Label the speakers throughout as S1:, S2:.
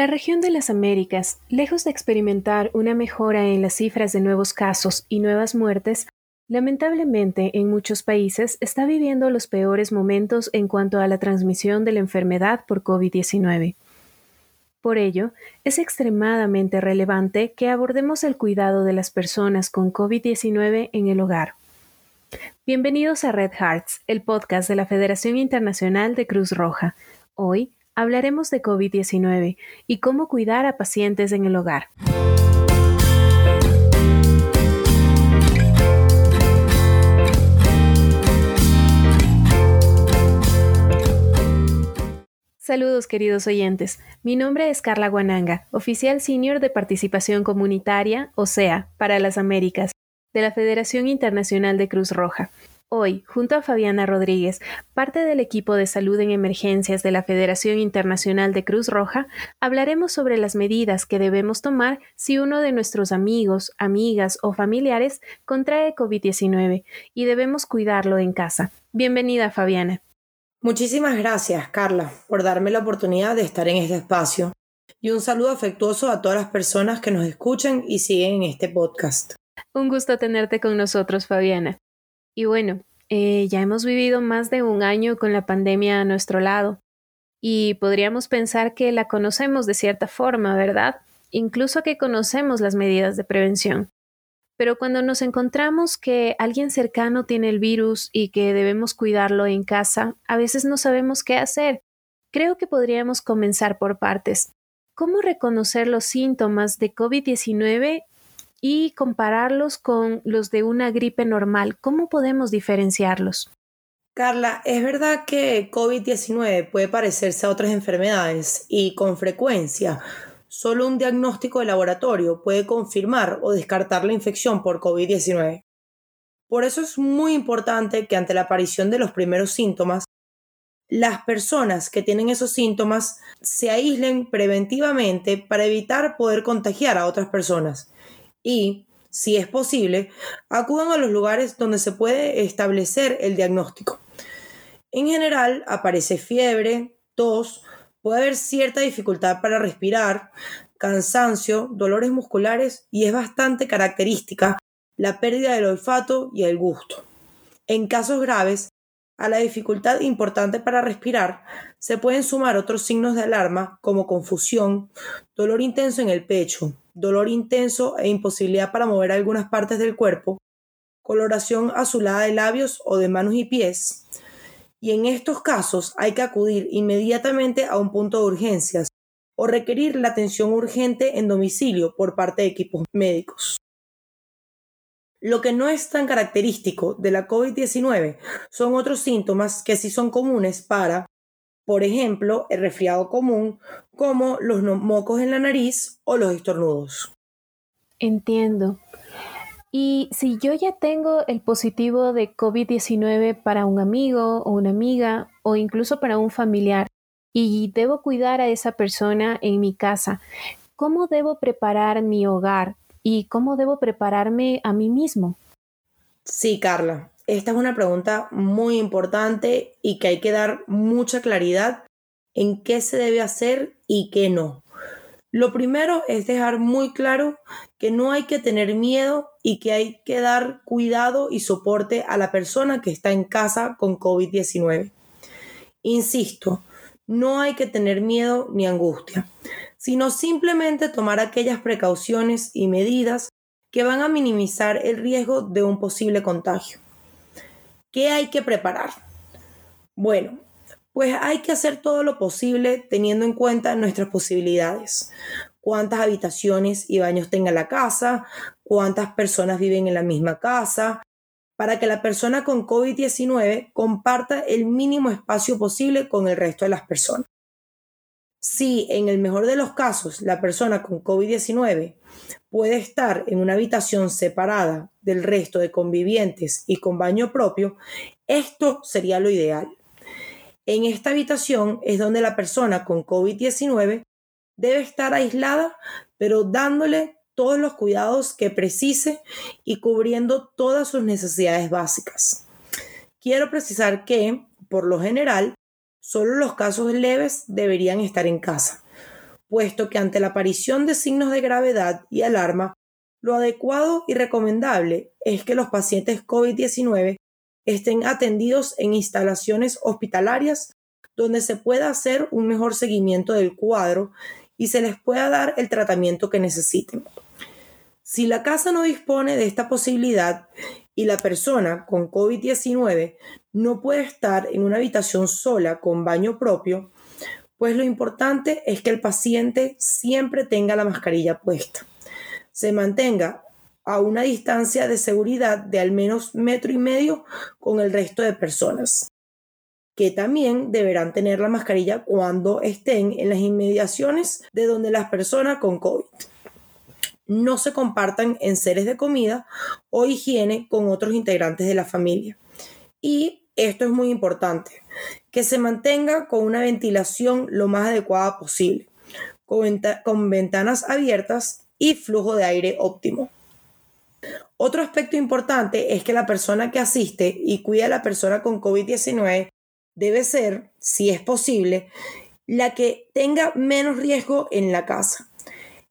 S1: La región de las Américas, lejos de experimentar una mejora en las cifras de nuevos casos y nuevas muertes, lamentablemente en muchos países está viviendo los peores momentos en cuanto a la transmisión de la enfermedad por COVID-19. Por ello, es extremadamente relevante que abordemos el cuidado de las personas con COVID-19 en el hogar. Bienvenidos a Red Hearts, el podcast de la Federación Internacional de Cruz Roja. Hoy hablaremos de COVID-19 y cómo cuidar a pacientes en el hogar. Saludos queridos oyentes, mi nombre es Carla Guananga, oficial senior de participación comunitaria, o sea, para las Américas, de la Federación Internacional de Cruz Roja. Hoy, junto a Fabiana Rodríguez, parte del equipo de salud en emergencias de la Federación Internacional de Cruz Roja, hablaremos sobre las medidas que debemos tomar si uno de nuestros amigos, amigas o familiares contrae COVID-19 y debemos cuidarlo en casa. Bienvenida, Fabiana.
S2: Muchísimas gracias, Carla, por darme la oportunidad de estar en este espacio. Y un saludo afectuoso a todas las personas que nos escuchan y siguen en este podcast.
S1: Un gusto tenerte con nosotros, Fabiana. Y bueno, eh, ya hemos vivido más de un año con la pandemia a nuestro lado y podríamos pensar que la conocemos de cierta forma, ¿verdad? Incluso que conocemos las medidas de prevención. Pero cuando nos encontramos que alguien cercano tiene el virus y que debemos cuidarlo en casa, a veces no sabemos qué hacer. Creo que podríamos comenzar por partes. ¿Cómo reconocer los síntomas de COVID-19 y compararlos con los de una gripe normal. ¿Cómo podemos diferenciarlos?
S2: Carla, es verdad que COVID-19 puede parecerse a otras enfermedades y con frecuencia solo un diagnóstico de laboratorio puede confirmar o descartar la infección por COVID-19. Por eso es muy importante que ante la aparición de los primeros síntomas, las personas que tienen esos síntomas se aíslen preventivamente para evitar poder contagiar a otras personas y, si es posible, acudan a los lugares donde se puede establecer el diagnóstico. En general, aparece fiebre, tos, puede haber cierta dificultad para respirar, cansancio, dolores musculares y es bastante característica la pérdida del olfato y el gusto. En casos graves, a la dificultad importante para respirar se pueden sumar otros signos de alarma como confusión, dolor intenso en el pecho, dolor intenso e imposibilidad para mover algunas partes del cuerpo, coloración azulada de labios o de manos y pies. Y en estos casos hay que acudir inmediatamente a un punto de urgencias o requerir la atención urgente en domicilio por parte de equipos médicos. Lo que no es tan característico de la COVID-19 son otros síntomas que sí son comunes para, por ejemplo, el resfriado común, como los mocos en la nariz o los estornudos.
S1: Entiendo. Y si yo ya tengo el positivo de COVID-19 para un amigo o una amiga o incluso para un familiar y debo cuidar a esa persona en mi casa, ¿cómo debo preparar mi hogar y cómo debo prepararme a mí mismo?
S2: Sí, Carla, esta es una pregunta muy importante y que hay que dar mucha claridad en qué se debe hacer y qué no. Lo primero es dejar muy claro que no hay que tener miedo y que hay que dar cuidado y soporte a la persona que está en casa con COVID-19. Insisto, no hay que tener miedo ni angustia, sino simplemente tomar aquellas precauciones y medidas que van a minimizar el riesgo de un posible contagio. ¿Qué hay que preparar? Bueno, pues hay que hacer todo lo posible teniendo en cuenta nuestras posibilidades. Cuántas habitaciones y baños tenga la casa, cuántas personas viven en la misma casa, para que la persona con COVID-19 comparta el mínimo espacio posible con el resto de las personas. Si en el mejor de los casos la persona con COVID-19 puede estar en una habitación separada del resto de convivientes y con baño propio, esto sería lo ideal. En esta habitación es donde la persona con COVID-19 debe estar aislada, pero dándole todos los cuidados que precise y cubriendo todas sus necesidades básicas. Quiero precisar que, por lo general, Solo los casos leves deberían estar en casa. puesto que ante la aparición de signos de gravedad y alarma, lo adecuado y recomendable es que los pacientes COVID-19 estén atendidos en instalaciones hospitalarias donde se pueda hacer un mejor seguimiento del cuadro y se les pueda dar el tratamiento que necesiten. Si la casa no dispone de esta posibilidad y la persona con COVID-19 no puede estar en una habitación sola con baño propio, pues lo importante es que el paciente siempre tenga la mascarilla puesta. Se mantenga a una distancia de seguridad de al menos metro y medio con el resto de personas, que también deberán tener la mascarilla cuando estén en las inmediaciones de donde las personas con COVID no se compartan en seres de comida o higiene con otros integrantes de la familia. Y esto es muy importante, que se mantenga con una ventilación lo más adecuada posible, con, con ventanas abiertas y flujo de aire óptimo. Otro aspecto importante es que la persona que asiste y cuida a la persona con COVID-19 debe ser, si es posible, la que tenga menos riesgo en la casa.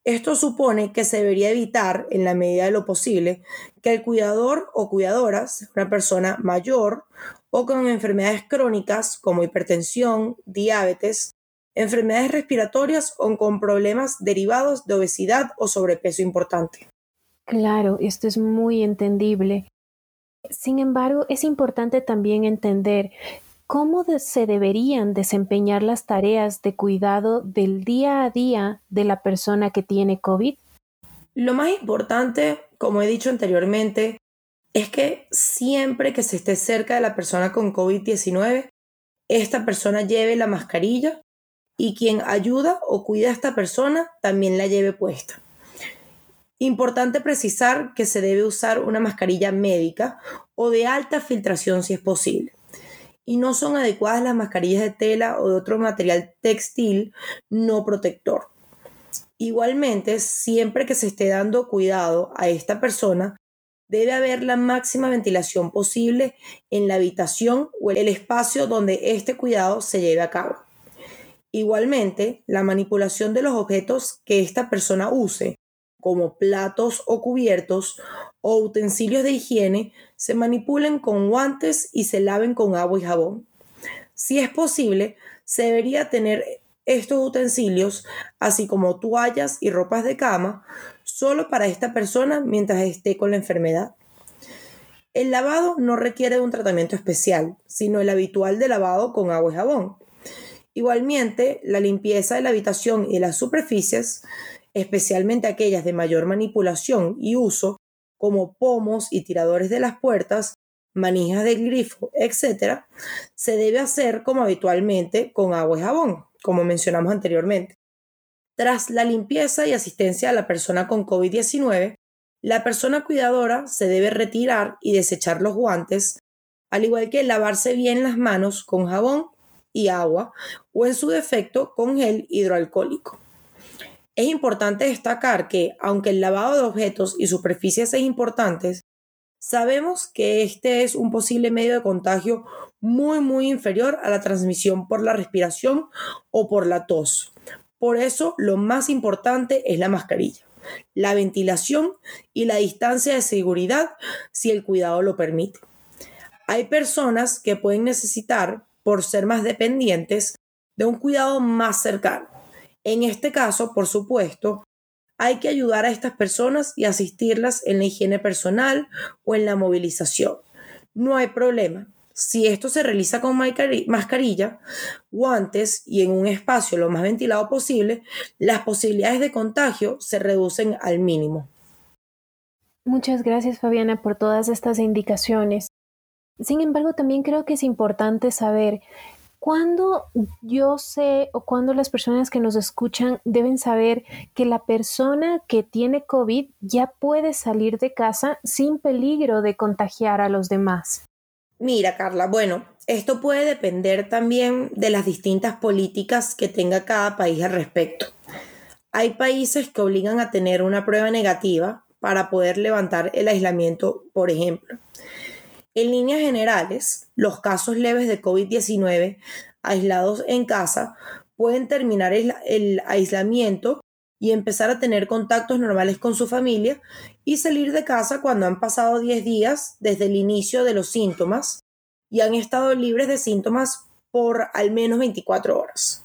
S2: Esto supone que se debería evitar, en la medida de lo posible, que el cuidador o cuidadora sea una persona mayor o con enfermedades crónicas como hipertensión, diabetes, enfermedades respiratorias o con problemas derivados de obesidad o sobrepeso importante.
S1: Claro, esto es muy entendible. Sin embargo, es importante también entender ¿Cómo se deberían desempeñar las tareas de cuidado del día a día de la persona que tiene COVID?
S2: Lo más importante, como he dicho anteriormente, es que siempre que se esté cerca de la persona con COVID-19, esta persona lleve la mascarilla y quien ayuda o cuida a esta persona también la lleve puesta. Importante precisar que se debe usar una mascarilla médica o de alta filtración si es posible y no son adecuadas las mascarillas de tela o de otro material textil no protector. Igualmente, siempre que se esté dando cuidado a esta persona, debe haber la máxima ventilación posible en la habitación o el espacio donde este cuidado se lleve a cabo. Igualmente, la manipulación de los objetos que esta persona use, como platos o cubiertos o utensilios de higiene, se manipulen con guantes y se laven con agua y jabón. Si es posible, se debería tener estos utensilios, así como toallas y ropas de cama, solo para esta persona mientras esté con la enfermedad. El lavado no requiere un tratamiento especial, sino el habitual de lavado con agua y jabón. Igualmente, la limpieza de la habitación y las superficies, especialmente aquellas de mayor manipulación y uso, como pomos y tiradores de las puertas, manijas del grifo, etc., se debe hacer como habitualmente con agua y jabón, como mencionamos anteriormente. Tras la limpieza y asistencia a la persona con COVID-19, la persona cuidadora se debe retirar y desechar los guantes, al igual que lavarse bien las manos con jabón y agua o en su defecto con gel hidroalcohólico. Es importante destacar que, aunque el lavado de objetos y superficies es importante, sabemos que este es un posible medio de contagio muy muy inferior a la transmisión por la respiración o por la tos. Por eso lo más importante es la mascarilla, la ventilación y la distancia de seguridad si el cuidado lo permite. Hay personas que pueden necesitar, por ser más dependientes, de un cuidado más cercano en este caso, por supuesto, hay que ayudar a estas personas y asistirlas en la higiene personal o en la movilización. No hay problema. Si esto se realiza con mascarilla, guantes y en un espacio lo más ventilado posible, las posibilidades de contagio se reducen al mínimo.
S1: Muchas gracias Fabiana por todas estas indicaciones. Sin embargo, también creo que es importante saber ¿Cuándo yo sé o cuándo las personas que nos escuchan deben saber que la persona que tiene COVID ya puede salir de casa sin peligro de contagiar a los demás?
S2: Mira, Carla, bueno, esto puede depender también de las distintas políticas que tenga cada país al respecto. Hay países que obligan a tener una prueba negativa para poder levantar el aislamiento, por ejemplo. En líneas generales, los casos leves de COVID-19 aislados en casa pueden terminar el, aislamiento y empezar a tener contactos normales con su familia y salir de casa cuando han pasado 10 días desde el inicio de los síntomas y han estado libres de síntomas por al menos 24 horas.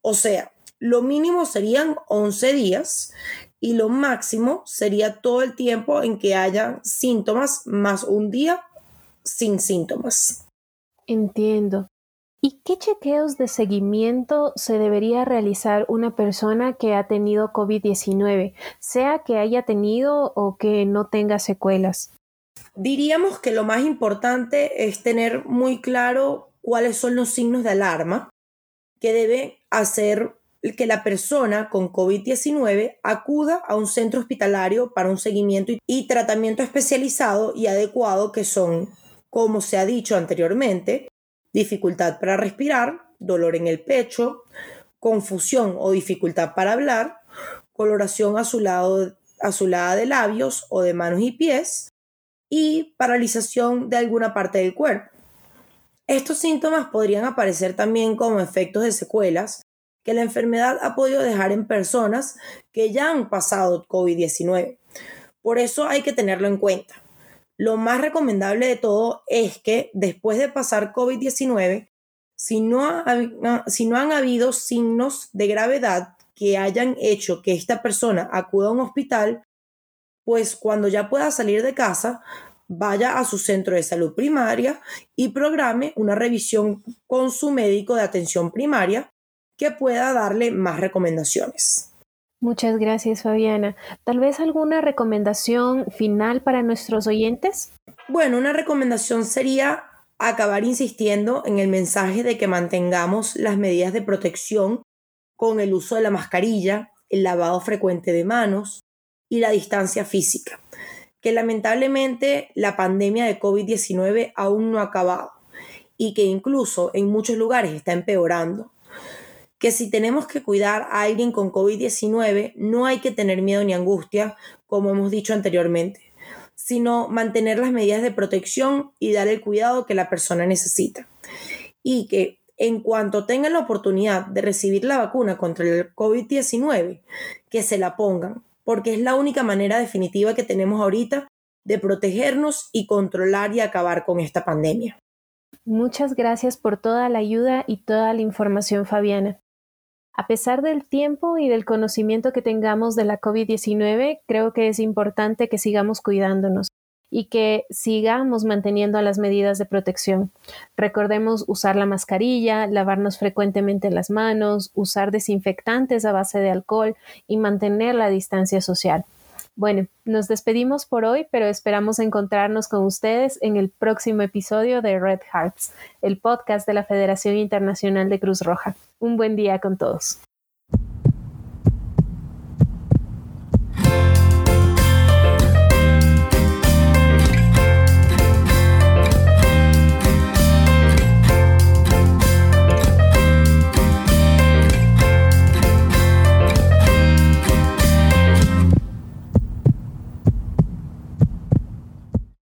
S2: O sea, lo mínimo serían 11 días y lo máximo sería todo el tiempo en que haya síntomas más un día sin síntomas.
S1: Entiendo. ¿Y qué chequeos de seguimiento se debería realizar una persona que ha tenido COVID-19, sea que haya tenido o que no tenga secuelas?
S2: Diríamos que lo más importante es tener muy claro cuáles son los signos de alarma que debe hacer que la persona con COVID-19 acuda a un centro hospitalario para un seguimiento y tratamiento especializado y adecuado que son, como se ha dicho anteriormente, dificultad para respirar, dolor en el pecho, confusión o dificultad para hablar, coloración azulada de labios o de manos y pies y paralización de alguna parte del cuerpo. Estos síntomas podrían aparecer también como efectos de secuelas que la enfermedad ha podido dejar en personas que ya han pasado COVID-19. Por eso hay que tenerlo en cuenta. Lo más recomendable de todo es que después de pasar COVID-19, si no, si no han habido signos de gravedad que hayan hecho que esta persona acuda a un hospital, pues cuando ya pueda salir de casa, vaya a su centro de salud primaria y programe una revisión con su médico de atención primaria que pueda darle más recomendaciones.
S1: Muchas gracias, Fabiana. ¿Tal vez alguna recomendación final para nuestros oyentes?
S2: Bueno, una recomendación sería acabar insistiendo en el mensaje de que mantengamos las medidas de protección con el uso de la mascarilla, el lavado frecuente de manos y la distancia física, que lamentablemente la pandemia de COVID-19 aún no ha acabado y que incluso en muchos lugares está empeorando que si tenemos que cuidar a alguien con COVID-19, no hay que tener miedo ni angustia, como hemos dicho anteriormente, sino mantener las medidas de protección y dar el cuidado que la persona necesita. Y que en cuanto tengan la oportunidad de recibir la vacuna contra el COVID-19, que se la pongan, porque es la única manera definitiva que tenemos ahorita de protegernos y controlar y acabar con esta pandemia.
S1: Muchas gracias por toda la ayuda y toda la información, Fabiana. A pesar del tiempo y del conocimiento que tengamos de la COVID-19, creo que es importante que sigamos cuidándonos y que sigamos manteniendo las medidas de protección. Recordemos usar la mascarilla, lavarnos frecuentemente las manos, usar desinfectantes a base de alcohol y mantener la distancia social. Bueno, nos despedimos por hoy, pero esperamos encontrarnos con ustedes en el próximo episodio de Red Hearts, el podcast de la Federación Internacional de Cruz Roja. Un buen día con todos.